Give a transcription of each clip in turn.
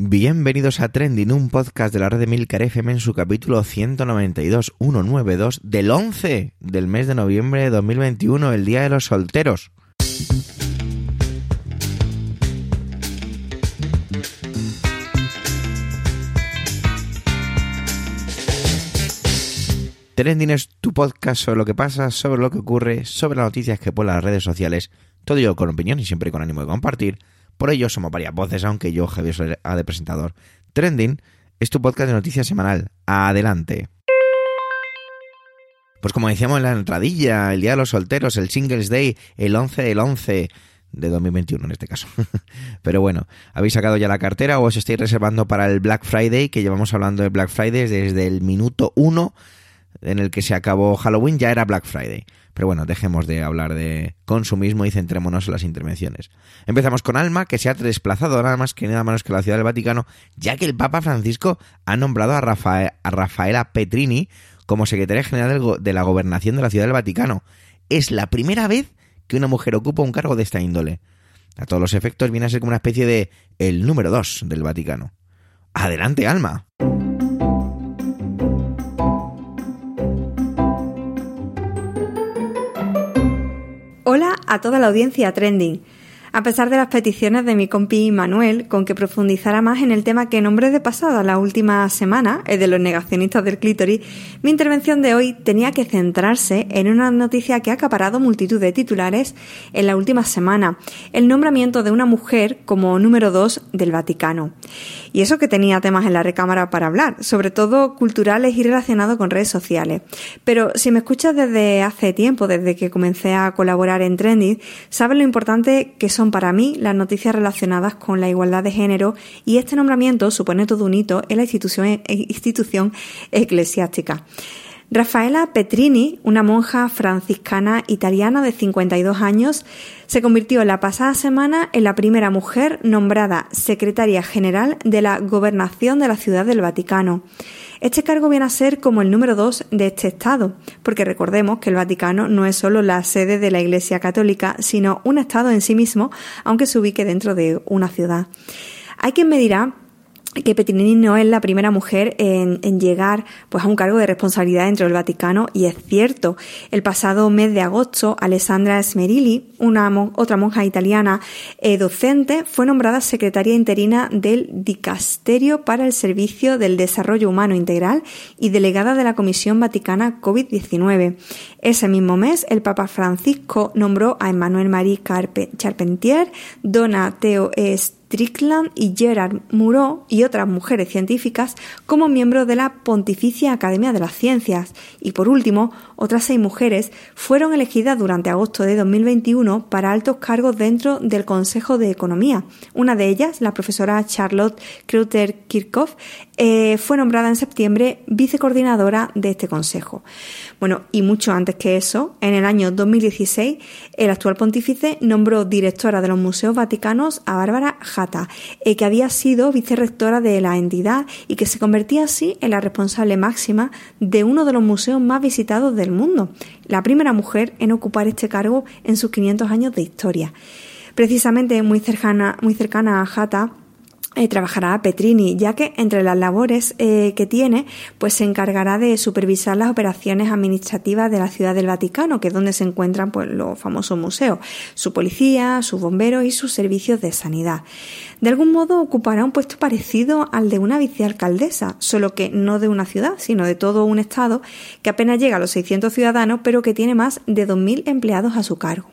Bienvenidos a Trending, un podcast de la red de Milcar FM en su capítulo 192, 192 del 11 del mes de noviembre de 2021, el Día de los Solteros. Trending es tu podcast sobre lo que pasa, sobre lo que ocurre, sobre las noticias que ponen las redes sociales, todo ello con opinión y siempre con ánimo de compartir por ello somos varias voces, aunque yo, Javier, soy de presentador. Trending es tu podcast de noticias semanal. Adelante. Pues como decíamos en la entradilla, el Día de los Solteros, el Singles Day, el 11 del 11 de 2021 en este caso. Pero bueno, ¿habéis sacado ya la cartera o os estáis reservando para el Black Friday? Que llevamos hablando de Black Friday desde el minuto 1 en el que se acabó Halloween, ya era Black Friday. Pero bueno, dejemos de hablar de consumismo y centrémonos en las intervenciones. Empezamos con Alma, que se ha desplazado nada más que nada menos que la Ciudad del Vaticano, ya que el Papa Francisco ha nombrado a, a Rafaela Petrini como secretaria general de la gobernación de la Ciudad del Vaticano. Es la primera vez que una mujer ocupa un cargo de esta índole. A todos los efectos viene a ser como una especie de el número dos del Vaticano. Adelante, Alma. A toda la audiencia trending. A pesar de las peticiones de mi compi Manuel con que profundizara más en el tema que nombré de pasada la última semana, el de los negacionistas del clítoris, mi intervención de hoy tenía que centrarse en una noticia que ha acaparado multitud de titulares en la última semana, el nombramiento de una mujer como número dos del Vaticano. Y eso que tenía temas en la recámara para hablar, sobre todo culturales y relacionados con redes sociales. Pero si me escuchas desde hace tiempo, desde que comencé a colaborar en Trending, sabes lo importante que son para mí las noticias relacionadas con la igualdad de género y este nombramiento supone todo un hito en la institución, institución eclesiástica. Rafaela Petrini, una monja franciscana italiana de 52 años, se convirtió la pasada semana en la primera mujer nombrada secretaria general de la gobernación de la Ciudad del Vaticano. Este cargo viene a ser como el número dos de este Estado, porque recordemos que el Vaticano no es solo la sede de la Iglesia Católica, sino un Estado en sí mismo, aunque se ubique dentro de una ciudad. Hay quien me dirá que Petrini no es la primera mujer en, llegar pues, a un cargo de responsabilidad dentro del Vaticano y es cierto. El pasado mes de agosto, Alessandra Smerilli, una otra monja italiana eh, docente, fue nombrada secretaria interina del Dicasterio para el Servicio del Desarrollo Humano Integral y delegada de la Comisión Vaticana COVID-19. Ese mismo mes, el Papa Francisco nombró a Emmanuel Marie Charpentier, Dona Teo Strickland y Gerard Moreau y otras mujeres científicas como miembros de la Pontificia Academia de las Ciencias. Y por último, otras seis mujeres fueron elegidas durante agosto de 2021 para altos cargos dentro del Consejo de Economía. Una de ellas, la profesora Charlotte Kreuter-Kirchhoff, eh, fue nombrada en septiembre vicecoordinadora de este consejo. Bueno, y mucho antes que eso, en el año 2016, el actual pontífice nombró directora de los museos vaticanos a Bárbara Jata, eh, que había sido vicerrectora de la entidad y que se convertía así en la responsable máxima de uno de los museos más visitados del mundo, la primera mujer en ocupar este cargo en sus 500 años de historia. Precisamente muy cercana, muy cercana a Jata, eh, trabajará Petrini, ya que entre las labores eh, que tiene, pues se encargará de supervisar las operaciones administrativas de la Ciudad del Vaticano, que es donde se encuentran pues, los famosos museos, su policía, sus bomberos y sus servicios de sanidad. De algún modo ocupará un puesto parecido al de una vicealcaldesa, solo que no de una ciudad, sino de todo un estado que apenas llega a los 600 ciudadanos, pero que tiene más de 2.000 empleados a su cargo.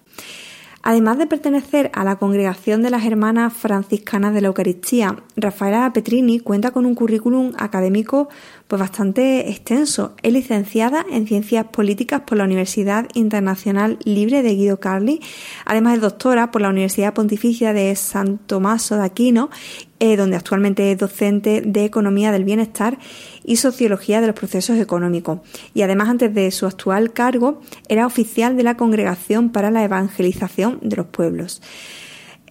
Además de pertenecer a la congregación de las Hermanas Franciscanas de la Eucaristía, Rafaela Petrini cuenta con un currículum académico pues bastante extenso. Es licenciada en Ciencias Políticas por la Universidad Internacional Libre de Guido Carli, además es doctora por la Universidad Pontificia de San Tommaso de Aquino eh, donde actualmente es docente de Economía del Bienestar y Sociología de los Procesos Económicos. Y además, antes de su actual cargo, era oficial de la Congregación para la Evangelización de los Pueblos.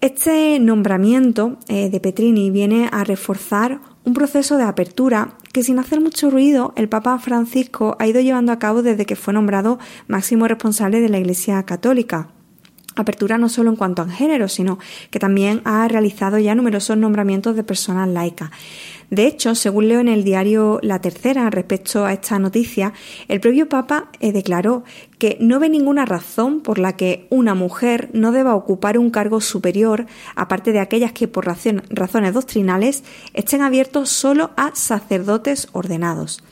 Este nombramiento eh, de Petrini viene a reforzar un proceso de apertura que sin hacer mucho ruido el Papa Francisco ha ido llevando a cabo desde que fue nombrado máximo responsable de la Iglesia Católica. apertura no solo en cuanto a género, sino que también ha realizado ya numerosos nombramientos de personas laicas. De hecho, según leo en el diario La Tercera respecto a esta noticia, el propio Papa eh, declaró que no ve ninguna razón por la que una mujer no deba ocupar un cargo superior, aparte de aquellas que por razones doctrinales estén abiertos solo a sacerdotes ordenados.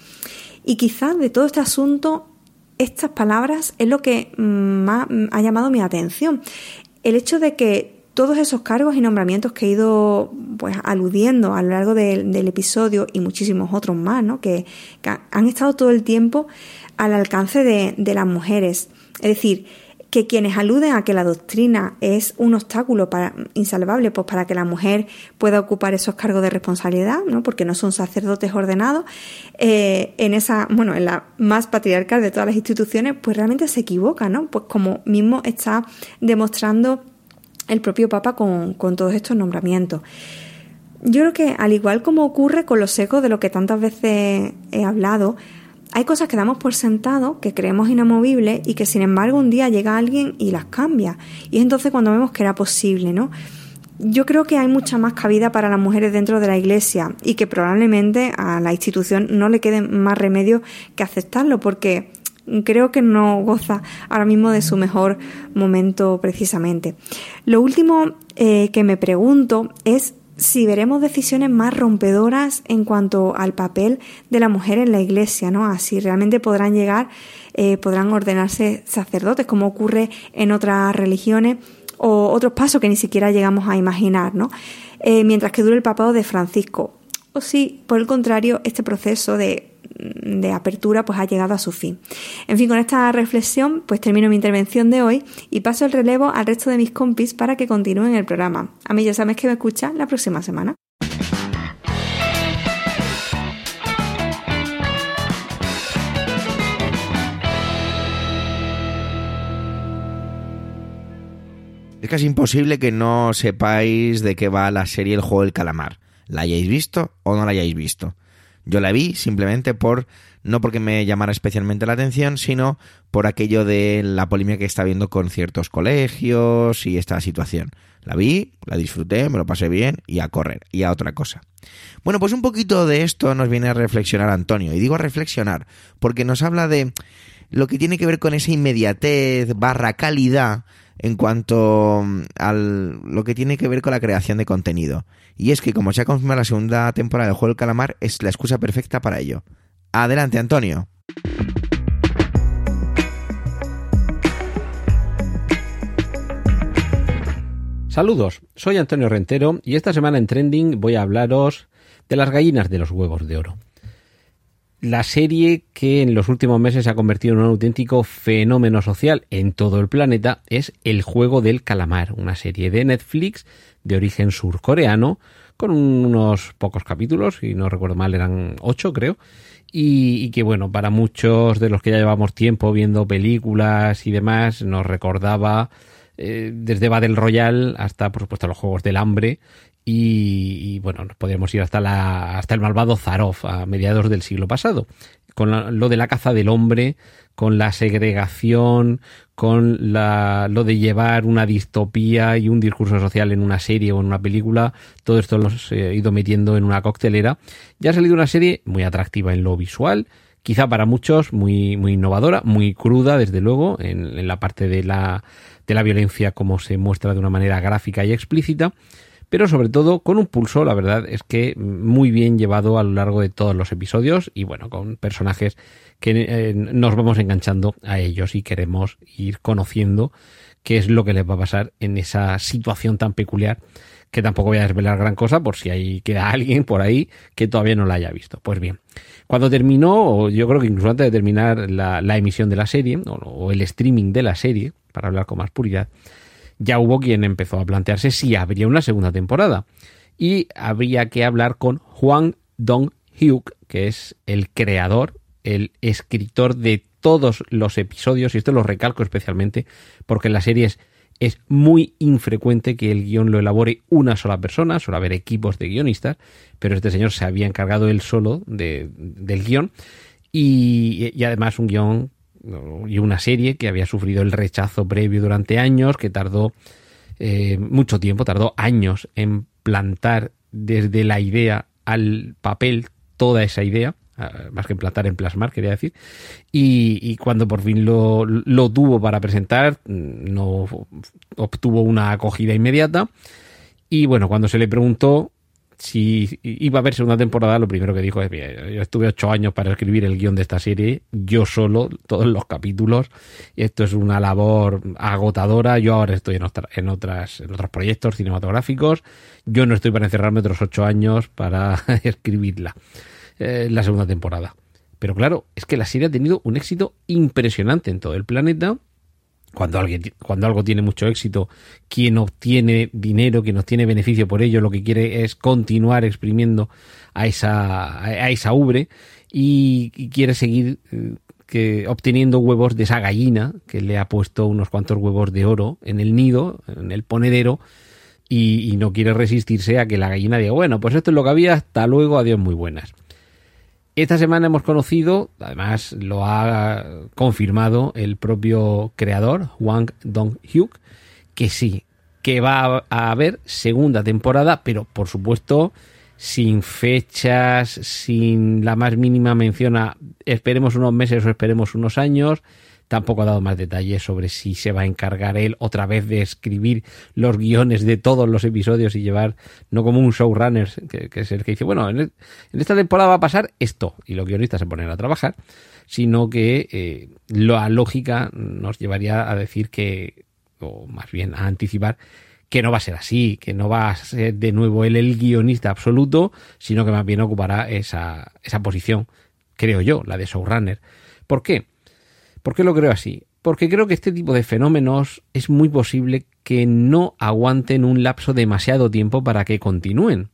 Y quizás de todo este asunto estas palabras es lo que más ha llamado mi atención. El hecho de que todos esos cargos y nombramientos que he ido pues aludiendo a lo largo del episodio y muchísimos otros más, ¿no? que, han estado todo el tiempo al alcance de, de las mujeres. Es decir, que quienes aluden a que la doctrina es un obstáculo para, insalvable pues para que la mujer pueda ocupar esos cargos de responsabilidad, ¿no? porque no son sacerdotes ordenados, eh, en esa, bueno, en la más patriarcal de todas las instituciones, pues realmente se equivoca, ¿no? Pues como mismo está demostrando el propio Papa con, con todos estos nombramientos. Yo creo que al igual como ocurre con los ecos de lo que tantas veces he hablado, hay cosas que damos por sentado, que creemos inamovibles y que sin embargo un día llega alguien y las cambia. Y es entonces cuando vemos que era posible, ¿no? Yo creo que hay mucha más cabida para las mujeres dentro de la Iglesia y que probablemente a la institución no le quede más remedio que aceptarlo porque creo que no goza ahora mismo de su mejor momento precisamente. Lo último eh, que me pregunto es si veremos decisiones más rompedoras en cuanto al papel de la mujer en la iglesia, ¿no? Así realmente podrán llegar, eh, podrán ordenarse sacerdotes, como ocurre en otras religiones, o otros pasos que ni siquiera llegamos a imaginar, ¿no? Eh, mientras que dure el papado de Francisco. O si, por el contrario, este proceso de de apertura pues ha llegado a su fin. En fin, con esta reflexión pues termino mi intervención de hoy y paso el relevo al resto de mis compis para que continúen el programa. A mí ya sabes que me escuchan la próxima semana. Es casi imposible que no sepáis de qué va la serie El juego del calamar. ¿La hayáis visto o no la hayáis visto? Yo la vi simplemente por, no porque me llamara especialmente la atención, sino por aquello de la polémica que está habiendo con ciertos colegios y esta situación. La vi, la disfruté, me lo pasé bien y a correr y a otra cosa. Bueno, pues un poquito de esto nos viene a reflexionar Antonio. Y digo reflexionar porque nos habla de lo que tiene que ver con esa inmediatez barra calidad en cuanto a lo que tiene que ver con la creación de contenido. Y es que, como se ha confirmado la segunda temporada del juego del calamar, es la excusa perfecta para ello. Adelante, Antonio. Saludos, soy Antonio Rentero y esta semana en Trending voy a hablaros de las gallinas de los huevos de oro. La serie que en los últimos meses se ha convertido en un auténtico fenómeno social en todo el planeta es El juego del calamar, una serie de Netflix de origen surcoreano, con unos pocos capítulos, y no recuerdo mal, eran ocho creo, y, que bueno, para muchos de los que ya llevamos tiempo viendo películas y demás, nos recordaba eh, desde Battle Royale hasta, por supuesto, los Juegos del Hambre, y, bueno, nos podríamos ir hasta, la, hasta el malvado Zarov a mediados del siglo pasado, con lo de la caza del hombre, con la segregación, con la, lo de llevar una distopía y un discurso social en una serie o en una película, todo esto lo he ido metiendo en una coctelera. Ya ha salido una serie muy atractiva en lo visual, quizá para muchos muy, muy innovadora, muy cruda, desde luego, en, en la parte de la, de la violencia como se muestra de una manera gráfica y explícita pero sobre todo con un pulso, la verdad es que muy bien llevado a lo largo de todos los episodios y bueno, con personajes que eh, nos vamos enganchando a ellos y queremos ir conociendo qué es lo que les va a pasar en esa situación tan peculiar que tampoco voy a desvelar gran cosa por si hay queda alguien por ahí que todavía no la haya visto. Pues bien, cuando terminó, o yo creo que incluso antes de terminar la, emisión de la serie, o el streaming de la serie, para hablar con más puridad, ya hubo quien empezó a plantearse si habría una segunda temporada. Y habría que hablar con Juan Dong-hyuk, que es el creador, el escritor de todos los episodios, y esto lo recalco especialmente porque en las series es muy infrecuente que el guion lo elabore una sola persona, suele haber equipos de guionistas, pero este señor se había encargado él solo del guion y, y además un guion y una serie que había sufrido el rechazo previo durante años, que tardó eh, mucho tiempo, tardó años en plantar desde la idea al papel toda esa idea, más que en plantar, en plasmar, quería decir, y, cuando por fin lo, lo, tuvo para presentar, no obtuvo una acogida inmediata, y bueno, cuando se le preguntó si iba a haber segunda temporada, lo primero que dijo es, yo estuve ocho años para escribir el guion de esta serie, yo solo, todos los capítulos, esto es una labor agotadora, yo ahora estoy en, en, otras, en otros proyectos cinematográficos, yo no estoy para encerrarme otros ocho años para escribirla, eh, la segunda temporada. Pero claro, es que la serie ha tenido un éxito impresionante en todo el planeta, cuando, alguien, cuando algo tiene mucho éxito, quien obtiene dinero, quien obtiene beneficio por ello, lo que quiere es continuar exprimiendo a esa, a esa ubre y, quiere seguir eh, que, obteniendo huevos de esa gallina que le ha puesto unos cuantos huevos de oro en el nido, en el ponedero, y, y no quiere resistirse a que la gallina diga, bueno, pues esto es lo que había, hasta luego, adiós muy buenas. Esta semana hemos conocido, además lo ha confirmado el propio creador, Wang Dong-hyuk, que sí, que va a haber segunda temporada, pero por supuesto sin fechas, sin la más mínima mención a esperemos unos meses o esperemos unos años, Tampoco ha dado más detalles sobre si se va a encargar él otra vez de escribir los guiones de todos los episodios y llevar, no como un showrunner, que, es el que dice, bueno, en, esta temporada va a pasar esto, y los guionistas se ponen a trabajar, sino que eh, la lógica nos llevaría a decir que, o más bien a anticipar, que no va a ser así, que no va a ser de nuevo él el guionista absoluto, sino que más bien ocupará esa, esa posición, creo yo, la de showrunner. ¿Por qué? ¿Por qué lo creo así? Porque creo que este tipo de fenómenos es muy posible que no aguanten un lapso demasiado tiempo para que continúen.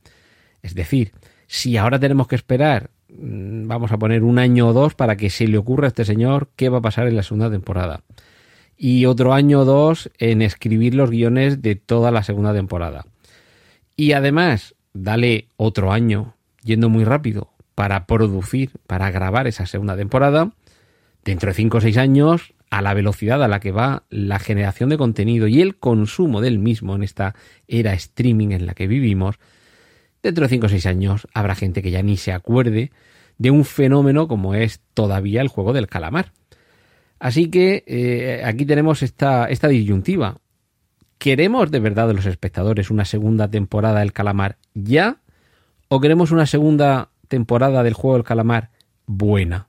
Es decir, si ahora tenemos que esperar, mm, vamos a poner un año o dos para que se le ocurra a este señor qué va a pasar en la segunda temporada. Y otro año o dos en escribir los guiones de toda la segunda temporada. Y además, dale otro año, yendo muy rápido, para producir, para grabar esa segunda temporada dentro de 5 o 6 años, a la velocidad a la que va la generación de contenido y el consumo del mismo en esta era streaming en la que vivimos, dentro de 5 o 6 años habrá gente que ya ni se acuerde de un fenómeno como es todavía el juego del calamar. Así que eh, aquí tenemos esta, esta disyuntiva. ¿Queremos de verdad de los espectadores una segunda temporada del calamar ya? ¿O queremos una segunda temporada del juego del calamar buena?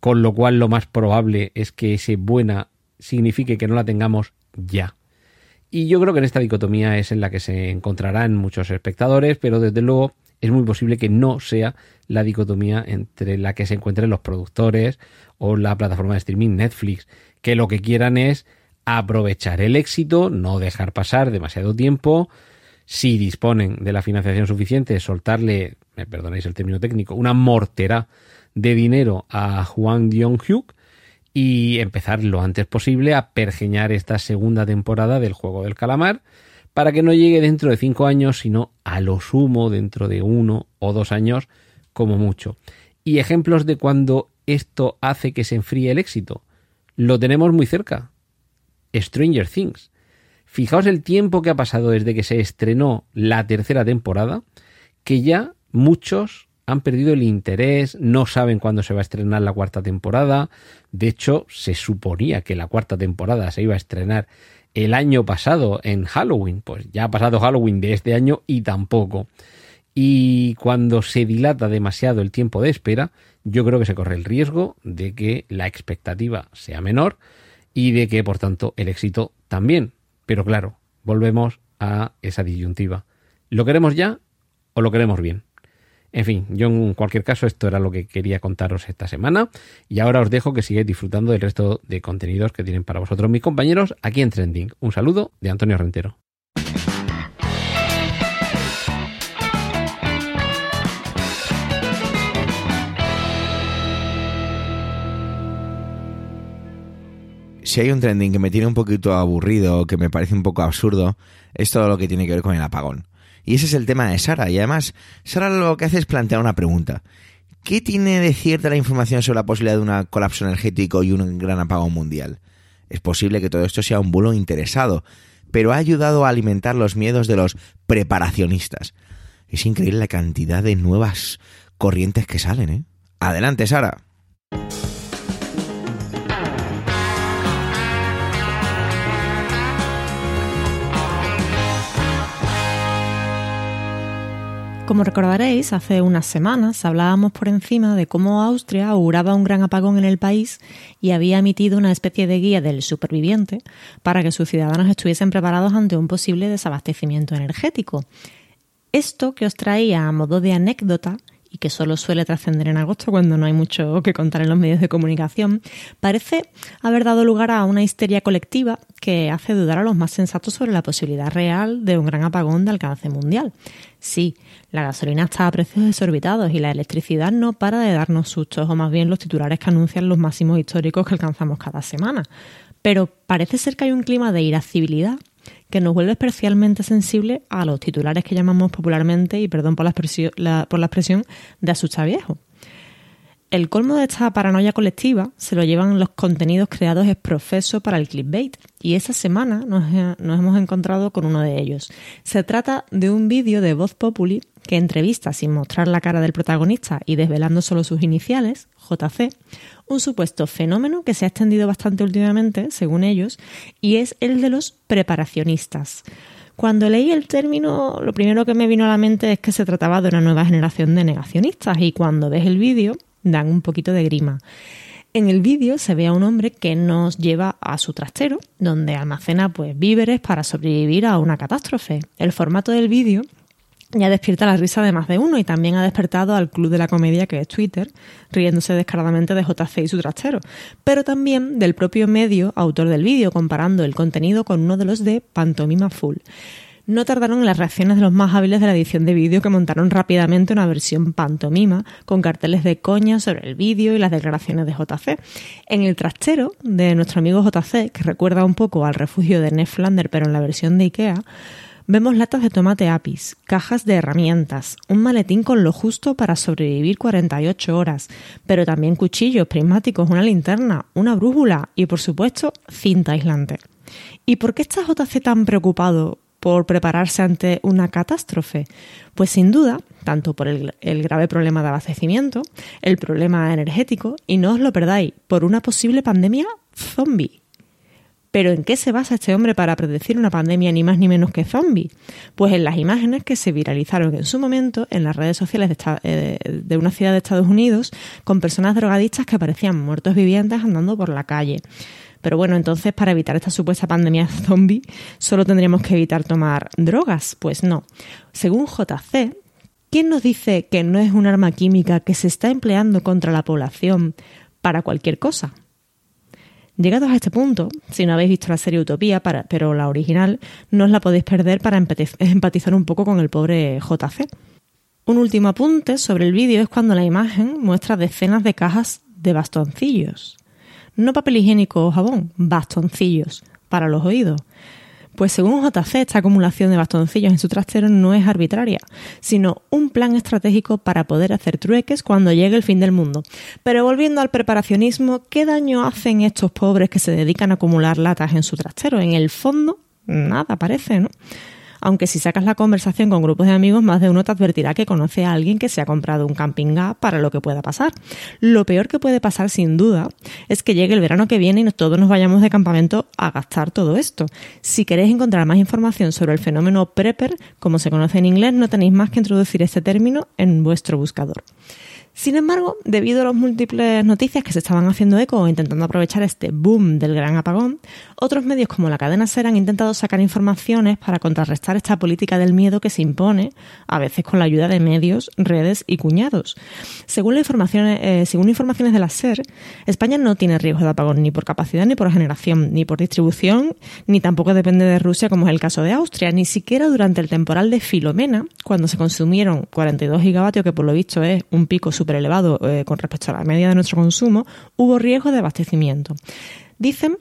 Con lo cual lo más probable es que ese buena signifique que no la tengamos ya. Y yo creo que en esta dicotomía es en la que se encontrarán muchos espectadores, pero desde luego es muy posible que no sea la dicotomía entre la que se encuentren los productores o la plataforma de streaming Netflix, que lo que quieran es aprovechar el éxito, no dejar pasar demasiado tiempo, si disponen de la financiación suficiente, soltarle, me perdonéis el término técnico, una mortera de dinero a Juan Dion-hyuk y empezar lo antes posible a pergeñar esta segunda temporada del juego del calamar para que no llegue dentro de cinco años, sino a lo sumo dentro de uno o dos años como mucho. Y ejemplos de cuando esto hace que se enfríe el éxito. Lo tenemos muy cerca. Stranger Things. Fijaos el tiempo que ha pasado desde que se estrenó la tercera temporada, que ya muchos han perdido el interés, no saben cuándo se va a estrenar la cuarta temporada. De hecho, se suponía que la cuarta temporada se iba a estrenar el año pasado en Halloween. Pues ya ha pasado Halloween de este año y tampoco. Y cuando se dilata demasiado el tiempo de espera, yo creo que se corre el riesgo de que la expectativa sea menor y de que, por tanto, el éxito también. Pero claro, volvemos a esa disyuntiva. ¿Lo queremos ya o lo queremos bien? En fin, yo en cualquier caso esto era lo que quería contaros esta semana y ahora os dejo que sigáis disfrutando del resto de contenidos que tienen para vosotros mis compañeros aquí en Trending. Un saludo de Antonio Rentero. Si hay un trending que me tiene un poquito aburrido que me parece un poco absurdo, es todo lo que tiene que ver con el apagón. Y ese es el tema de Sara. Y además, Sara lo que hace es plantear una pregunta. ¿Qué tiene de cierta la información sobre la posibilidad de un colapso energético y un gran apagón mundial? Es posible que todo esto sea un bulo interesado, pero ha ayudado a alimentar los miedos de los preparacionistas. Es increíble la cantidad de nuevas corrientes que salen, ¿eh? Adelante, Sara. Como recordaréis, hace unas semanas hablábamos por encima de cómo Austria auguraba un gran apagón en el país y había emitido una especie de guía del superviviente para que sus ciudadanos estuviesen preparados ante un posible desabastecimiento energético. Esto que os traía a modo de anécdota y que solo suele trascender en agosto cuando no hay mucho que contar en los medios de comunicación, parece haber dado lugar a una histeria colectiva que hace dudar a los más sensatos sobre la posibilidad real de un gran apagón de alcance mundial. Sí, la gasolina está a precios desorbitados y la electricidad no para de darnos sustos, o más bien los titulares que anuncian los máximos históricos que alcanzamos cada semana. Pero parece ser que hay un clima de irascibilidad que nos vuelve especialmente sensible a los titulares que llamamos popularmente, y perdón por la, expresión, por la expresión, de asusta viejo. El colmo de esta paranoia colectiva se lo llevan los contenidos creados es profeso para el clickbait y esa semana nos, nos, hemos encontrado con uno de ellos. Se trata de un vídeo de Voz Populi que entrevista sin mostrar la cara del protagonista y desvelando solo sus iniciales, JC, un supuesto fenómeno que se ha extendido bastante últimamente, según ellos, y es el de los preparacionistas. Cuando leí el término, lo primero que me vino a la mente es que se trataba de una nueva generación de negacionistas y cuando ves el vídeo dan un poquito de grima. En el vídeo se ve a un hombre que nos lleva a su trastero, donde almacena pues víveres para sobrevivir a una catástrofe. El formato del vídeo ya despierta la risa de más de uno y también ha despertado al club de la comedia que es Twitter, riéndose descaradamente de JC y su trastero, pero también del propio medio autor del vídeo, comparando el contenido con uno de los de Pantomima Full. No tardaron en las reacciones de los más hábiles de la edición de vídeo que montaron rápidamente una versión pantomima con carteles de coña sobre el vídeo y las declaraciones de JC. En el trastero de nuestro amigo JC, que recuerda un poco al refugio de Neflander pero en la versión de Ikea, Vemos latas de tomate apis, cajas de herramientas, un maletín con lo justo para sobrevivir 48 horas, pero también cuchillos, prismáticos, una linterna, una brújula y, por supuesto, cinta aislante. ¿Y por qué está JC tan preocupado por prepararse ante una catástrofe? Pues sin duda, tanto por el, grave problema de abastecimiento, el problema energético y no os lo perdáis, por una posible pandemia zombie. Pero ¿en qué se basa este hombre para predecir una pandemia ni más ni menos que zombie? Pues en las imágenes que se viralizaron en su momento en las redes sociales de, eh, de una ciudad de Estados Unidos con personas drogadictas que parecían muertos vivientes andando por la calle. Pero bueno, entonces para evitar esta supuesta pandemia zombie, solo tendríamos que evitar tomar drogas. Pues no. Según JC, ¿quién nos dice que no es un arma química que se está empleando contra la población para cualquier cosa? Llegados a este punto, si no habéis visto la serie Utopía, pero la original, no os la podéis perder para empatizar un poco con el pobre JC. Un último apunte sobre el vídeo es cuando la imagen muestra decenas de cajas de bastoncillos. No papel higiénico o jabón, bastoncillos, para los oídos. Pues según JC, esta acumulación de bastoncillos en su trastero no es arbitraria, sino un plan estratégico para poder hacer trueques cuando llegue el fin del mundo. Pero volviendo al preparacionismo, ¿qué daño hacen estos pobres que se dedican a acumular latas en su trastero? En el fondo, nada parece, ¿no? Aunque si sacas la conversación con grupos de amigos, más de uno te advertirá que conoce a alguien que se ha comprado un camping gas para lo que pueda pasar. Lo peor que puede pasar, sin duda, es que llegue el verano que viene y todos nos vayamos de campamento a gastar todo esto. Si queréis encontrar más información sobre el fenómeno prepper, como se conoce en inglés, no tenéis más que introducir este término en vuestro buscador. Sin embargo, debido a las múltiples noticias que se estaban haciendo eco intentando aprovechar este boom del gran apagón, otros medios como la cadena SER han intentado sacar informaciones para contrarrestar esta política del miedo que se impone, a veces con la ayuda de medios, redes y cuñados. Según, la información, eh, según informaciones de la SER, España no tiene riesgo de apagón ni por capacidad, ni por generación, ni por distribución, ni tampoco depende de Rusia como es el caso de Austria, ni siquiera durante el temporal de Filomena, cuando se consumieron 42 gigavatios, que por lo visto es un pico súper elevado eh, con respecto a la media de nuestro consumo, hubo riesgo de abastecimiento. Dicen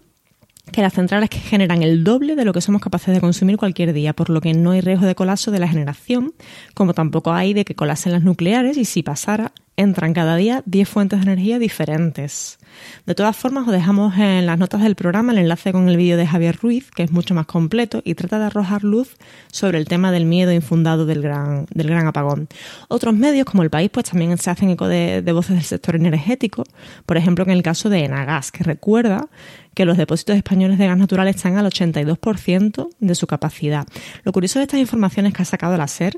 que las centrales que generan el doble de lo que somos capaces de consumir cualquier día, por lo que no hay riesgo de colapso de la generación, como tampoco hay de que colapsen las nucleares y si pasara, entran cada día 10 fuentes de energía diferentes. De todas formas, os dejamos en las notas del programa el enlace con el vídeo de Javier Ruiz, que es mucho más completo y trata de arrojar luz sobre el tema del miedo infundado del gran, del gran apagón. Otros medios, como El País, pues también se hacen eco de, de voces del sector energético, por ejemplo, en el caso de Enagas, que recuerda que los depósitos españoles de gas natural están al 82% de su capacidad. Lo curioso de estas informaciones que ha sacado la SER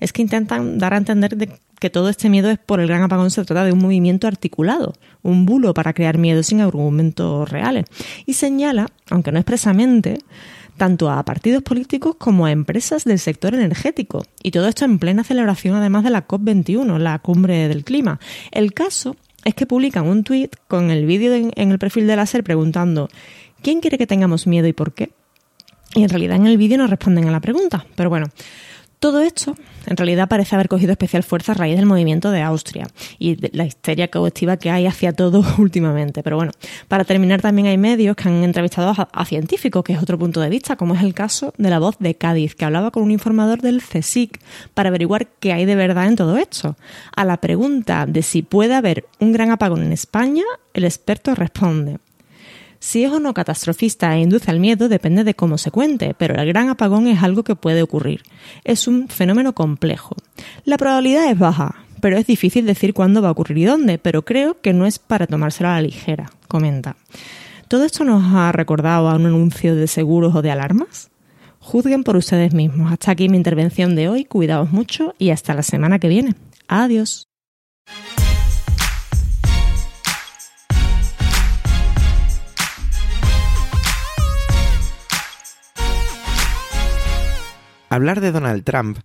es que intentan dar a entender que todo este miedo es por el gran apagón, se trata de un movimiento articulado, un bulo para crear miedo sin argumentos reales. Y señala, aunque no expresamente, tanto a partidos políticos como a empresas del sector energético. Y todo esto en plena celebración además de la COP21, la cumbre del clima. El caso es que publican un tuit con el vídeo en, el perfil de la SER preguntando ¿quién quiere que tengamos miedo y por qué? Y en realidad en el vídeo no responden a la pregunta. Pero bueno, todo esto, en realidad, parece haber cogido especial fuerza a raíz del movimiento de Austria y la histeria colectiva que hay hacia todo últimamente. Pero bueno, para terminar, también hay medios que han entrevistado a, científicos, que es otro punto de vista, como es el caso de la voz de Cádiz, que hablaba con un informador del CSIC para averiguar qué hay de verdad en todo esto. A la pregunta de si puede haber un gran apagón en España, el experto responde. Si es o no catastrofista e induce al miedo depende de cómo se cuente, pero el gran apagón es algo que puede ocurrir. Es un fenómeno complejo. La probabilidad es baja, pero es difícil decir cuándo va a ocurrir y dónde, pero creo que no es para tomárselo a la ligera, comenta. ¿Todo esto nos ha recordado a un anuncio de seguros o de alarmas? Juzguen por ustedes mismos. Hasta aquí mi intervención de hoy. Cuidaos mucho y hasta la semana que viene. Adiós. Hablar de Donald Trump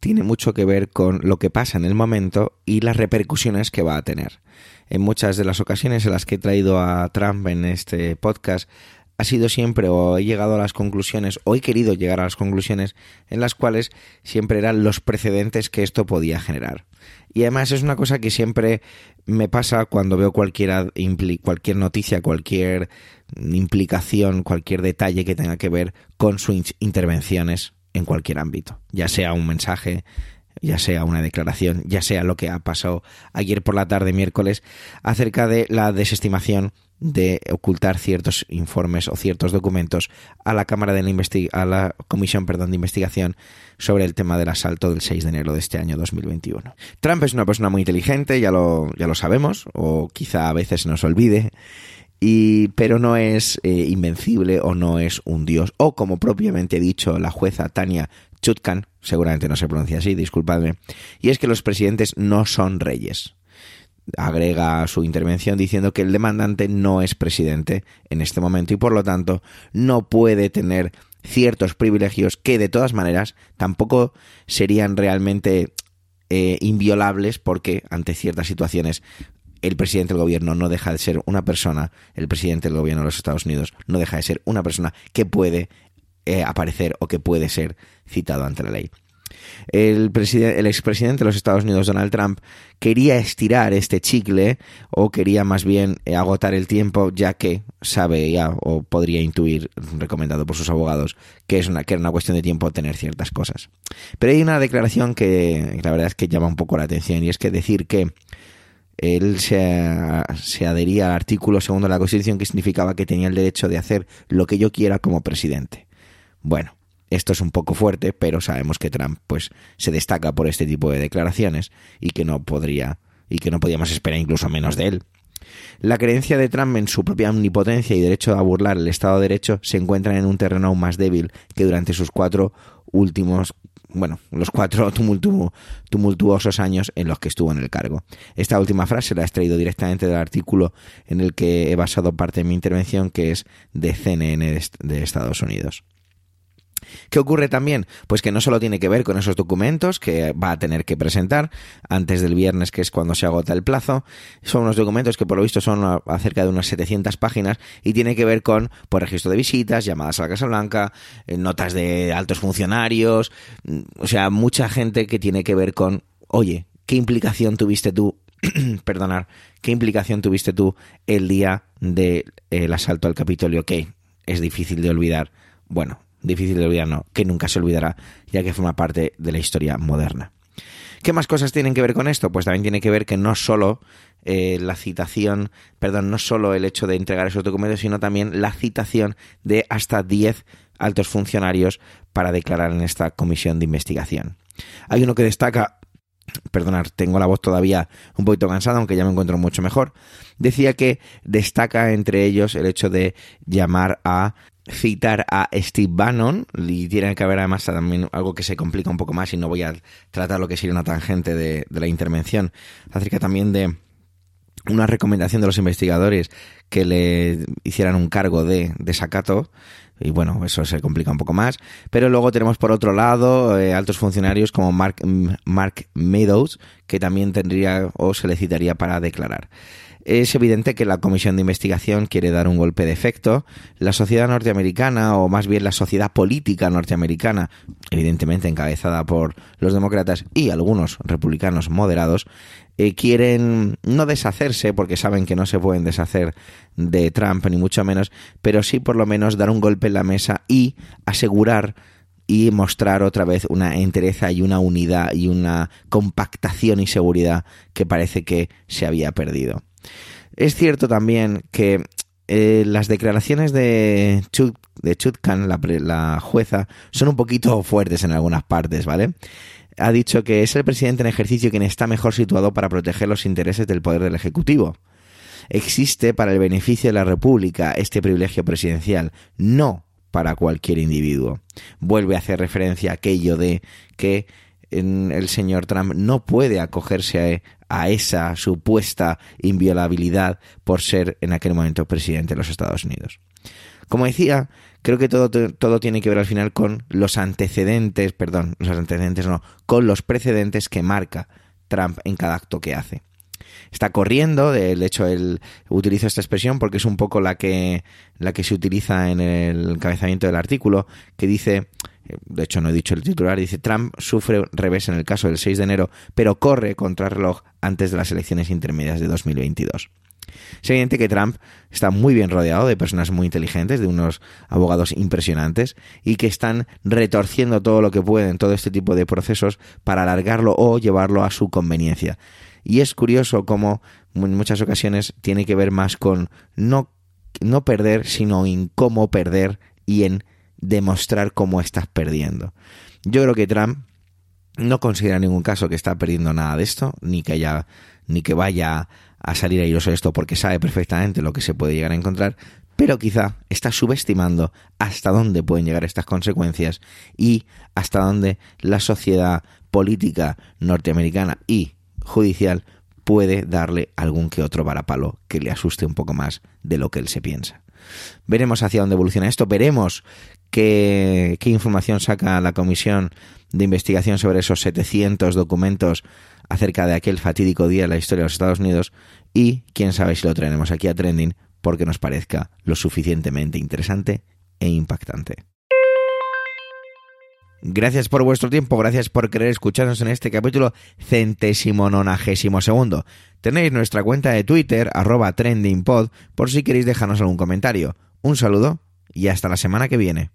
tiene mucho que ver con lo que pasa en el momento y las repercusiones que va a tener. En muchas de las ocasiones en las que he traído a Trump en este podcast ha sido siempre o he llegado a las conclusiones o he querido llegar a las conclusiones en las cuales siempre eran los precedentes que esto podía generar. Y además es una cosa que siempre me pasa cuando veo cualquier, cualquier noticia, cualquier implicación, cualquier detalle que tenga que ver con sus intervenciones en cualquier ámbito, ya sea un mensaje, ya sea una declaración, ya sea lo que ha pasado ayer por la tarde, miércoles, acerca de la desestimación de ocultar ciertos informes o ciertos documentos a la Cámara de la a la Comisión perdón, de Investigación sobre el tema del asalto del 6 de enero de este año 2021. Trump es una persona muy inteligente, ya lo, ya lo sabemos, o quizá a veces nos olvide, y, pero no es eh, invencible o no es un dios. O como propiamente dicho la jueza Tania Chutkan, seguramente no se pronuncia así, disculpadme, y es que los presidentes no son reyes. Agrega su intervención diciendo que el demandante no es presidente en este momento y por lo tanto no puede tener ciertos privilegios que de todas maneras tampoco serían realmente eh, inviolables porque ante ciertas situaciones el presidente del gobierno no deja de ser una persona, el presidente del gobierno de los Estados Unidos no deja de ser una persona que puede eh, aparecer o que puede ser citado ante la ley. El, expresidente de los Estados Unidos, Donald Trump, quería estirar este chicle o quería más bien eh, agotar el tiempo, ya que sabe ya o podría intuir, recomendado por sus abogados, que, es una, que era una cuestión de tiempo tener ciertas cosas. Pero hay una declaración que la verdad es que llama un poco la atención y es que decir que él se, adhería al artículo segundo de la Constitución que significaba que tenía el derecho de hacer lo que yo quiera como presidente. Bueno, esto es un poco fuerte, pero sabemos que Trump pues se destaca por este tipo de declaraciones y que no podría y que no podíamos esperar incluso menos de él. La creencia de Trump en su propia omnipotencia y derecho a burlar el Estado de Derecho se encuentra en un terreno aún más débil que durante sus cuatro últimos bueno, los cuatro tumultuosos años en los que estuvo en el cargo. Esta última frase la he extraído directamente del artículo en el que he basado parte de mi intervención, que es de CNN de Estados Unidos. ¿Qué ocurre también? Pues que no solo tiene que ver con esos documentos que va a tener que presentar antes del viernes, que es cuando se agota el plazo. Son unos documentos que por lo visto son acerca de unas 700 páginas y tiene que ver con pues, registro de visitas, llamadas a la Casa Blanca, eh, notas de altos funcionarios, mm, o sea, mucha gente que tiene que ver con, oye, ¿qué implicación tuviste tú perdonar, ¿qué implicación tuviste tú el día del asalto al Capitolio? Que es difícil de olvidar. Bueno, difícil de olvidar, no, que nunca se olvidará, ya que forma parte de la historia moderna. ¿Qué más cosas tienen que ver con esto? Pues también tiene que ver que no solo eh, la citación, perdón, no solo el hecho de entregar esos documentos, sino también la citación de hasta 10 altos funcionarios para declarar en esta comisión de investigación. Hay uno que destaca perdonad, tengo la voz todavía un poquito cansada, aunque ya me encuentro mucho mejor, decía que destaca entre ellos el hecho de llamar a citar a Steve Bannon y tiene que haber además también algo que se complica un poco más y no voy a tratar lo que sería una tangente de, de la intervención acerca también de una recomendación de los investigadores que le hicieran un cargo de desacato y bueno, eso se complica un poco más. Pero luego tenemos por otro lado eh, altos funcionarios como Mark, Mark Meadows, que también tendría o se le citaría para declarar. Es evidente que la comisión de investigación quiere dar un golpe de efecto. La sociedad norteamericana, o más bien la sociedad política norteamericana, evidentemente encabezada por los demócratas y algunos republicanos moderados, eh, quieren no deshacerse, porque saben que no se pueden deshacer de Trump, ni mucho menos, pero sí por lo menos dar un golpe en la mesa y asegurar y mostrar otra vez una entereza y una unidad y una compactación y seguridad que parece que se había perdido. Es cierto también que eh, las declaraciones de, de Chutkan, la, jueza, son un poquito fuertes en algunas partes, ¿vale? ha dicho que es el presidente en ejercicio quien está mejor situado para proteger los intereses del poder del Ejecutivo. Existe para el beneficio de la República este privilegio presidencial, no para cualquier individuo. Vuelve a hacer referencia a aquello de que el señor Trump no puede acogerse a, esa supuesta inviolabilidad por ser en aquel momento presidente de los Estados Unidos. Como decía, creo que todo, todo tiene que ver al final con los antecedentes, perdón, los antecedentes no, con los precedentes que marca Trump en cada acto que hace. Está corriendo, de hecho él utiliza esta expresión porque es un poco la que, la que se utiliza en el encabezamiento del artículo, que dice, de hecho no he dicho el titular, dice Trump sufre revés en el caso del 6 de enero, pero corre contra reloj antes de las elecciones intermedias de 2022. Es evidente que Trump está muy bien rodeado de personas muy inteligentes, de unos abogados impresionantes y que están retorciendo todo lo que pueden, todo este tipo de procesos para alargarlo o llevarlo a su conveniencia. Y es curioso cómo en muchas ocasiones tiene que ver más con no, no perder, sino en cómo perder y en demostrar cómo estás perdiendo. Yo creo que Trump no considera en ningún caso que está perdiendo nada de esto, ni que haya, ni que vaya a salir airoso de esto porque sabe perfectamente lo que se puede llegar a encontrar, pero quizá está subestimando hasta dónde pueden llegar estas consecuencias y hasta dónde la sociedad política norteamericana y judicial puede darle algún que otro varapalo que le asuste un poco más de lo que él se piensa. Veremos hacia dónde evoluciona esto, veremos qué, información saca la comisión de investigación sobre esos 700 documentos acerca de aquel fatídico día en la historia de los Estados Unidos y quién sabe si lo traeremos aquí a Trending porque nos parezca lo suficientemente interesante e impactante. Gracias por vuestro tiempo, gracias por querer escucharnos en este capítulo centésimo nonagésimo segundo. Tenéis nuestra cuenta de Twitter, arroba trendingpod, por si queréis dejarnos algún comentario. Un saludo y hasta la semana que viene.